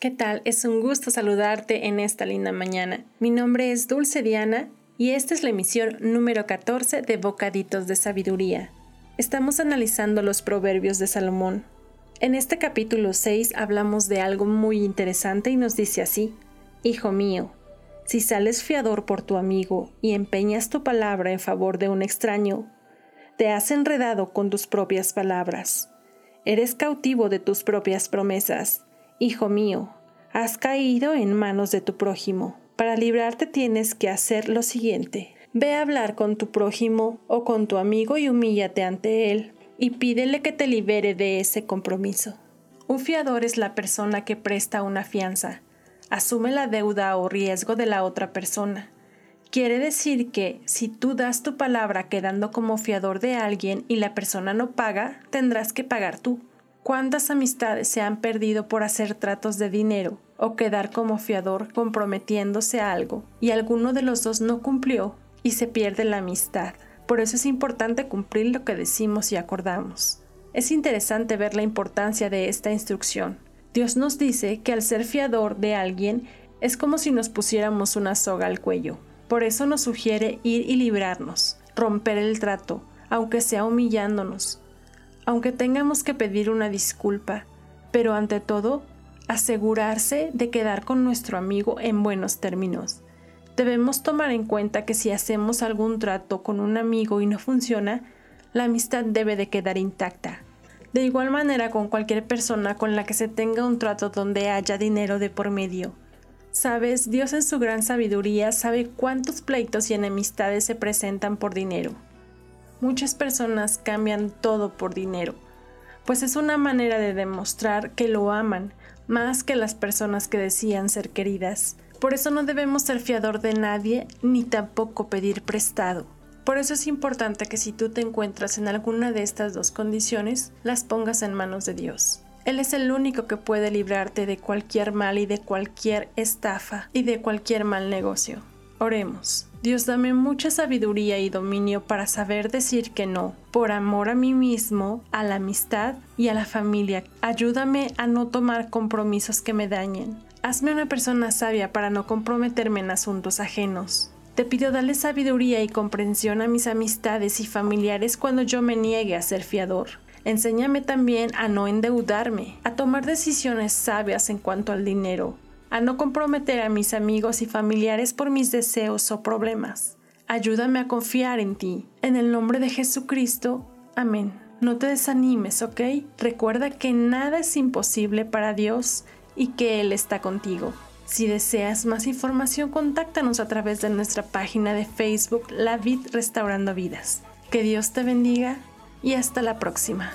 ¿Qué tal? Es un gusto saludarte en esta linda mañana. Mi nombre es Dulce Diana y esta es la emisión número 14 de Bocaditos de Sabiduría. Estamos analizando los proverbios de Salomón. En este capítulo 6 hablamos de algo muy interesante y nos dice así, Hijo mío, si sales fiador por tu amigo y empeñas tu palabra en favor de un extraño, te has enredado con tus propias palabras. Eres cautivo de tus propias promesas. Hijo mío, has caído en manos de tu prójimo. Para librarte tienes que hacer lo siguiente. Ve a hablar con tu prójimo o con tu amigo y humíllate ante él, y pídele que te libere de ese compromiso. Un fiador es la persona que presta una fianza asume la deuda o riesgo de la otra persona. Quiere decir que si tú das tu palabra quedando como fiador de alguien y la persona no paga, tendrás que pagar tú. ¿Cuántas amistades se han perdido por hacer tratos de dinero o quedar como fiador comprometiéndose a algo y alguno de los dos no cumplió y se pierde la amistad? Por eso es importante cumplir lo que decimos y acordamos. Es interesante ver la importancia de esta instrucción, Dios nos dice que al ser fiador de alguien es como si nos pusiéramos una soga al cuello. Por eso nos sugiere ir y librarnos, romper el trato, aunque sea humillándonos, aunque tengamos que pedir una disculpa, pero ante todo, asegurarse de quedar con nuestro amigo en buenos términos. Debemos tomar en cuenta que si hacemos algún trato con un amigo y no funciona, la amistad debe de quedar intacta. De igual manera con cualquier persona con la que se tenga un trato donde haya dinero de por medio. Sabes, Dios en su gran sabiduría sabe cuántos pleitos y enemistades se presentan por dinero. Muchas personas cambian todo por dinero, pues es una manera de demostrar que lo aman más que las personas que decían ser queridas. Por eso no debemos ser fiador de nadie ni tampoco pedir prestado. Por eso es importante que si tú te encuentras en alguna de estas dos condiciones, las pongas en manos de Dios. Él es el único que puede librarte de cualquier mal y de cualquier estafa y de cualquier mal negocio. Oremos. Dios dame mucha sabiduría y dominio para saber decir que no, por amor a mí mismo, a la amistad y a la familia. Ayúdame a no tomar compromisos que me dañen. Hazme una persona sabia para no comprometerme en asuntos ajenos. Te pido darle sabiduría y comprensión a mis amistades y familiares cuando yo me niegue a ser fiador. Enséñame también a no endeudarme, a tomar decisiones sabias en cuanto al dinero, a no comprometer a mis amigos y familiares por mis deseos o problemas. Ayúdame a confiar en ti. En el nombre de Jesucristo. Amén. No te desanimes, ¿ok? Recuerda que nada es imposible para Dios y que Él está contigo. Si deseas más información, contáctanos a través de nuestra página de Facebook La Vid Restaurando Vidas. Que Dios te bendiga y hasta la próxima.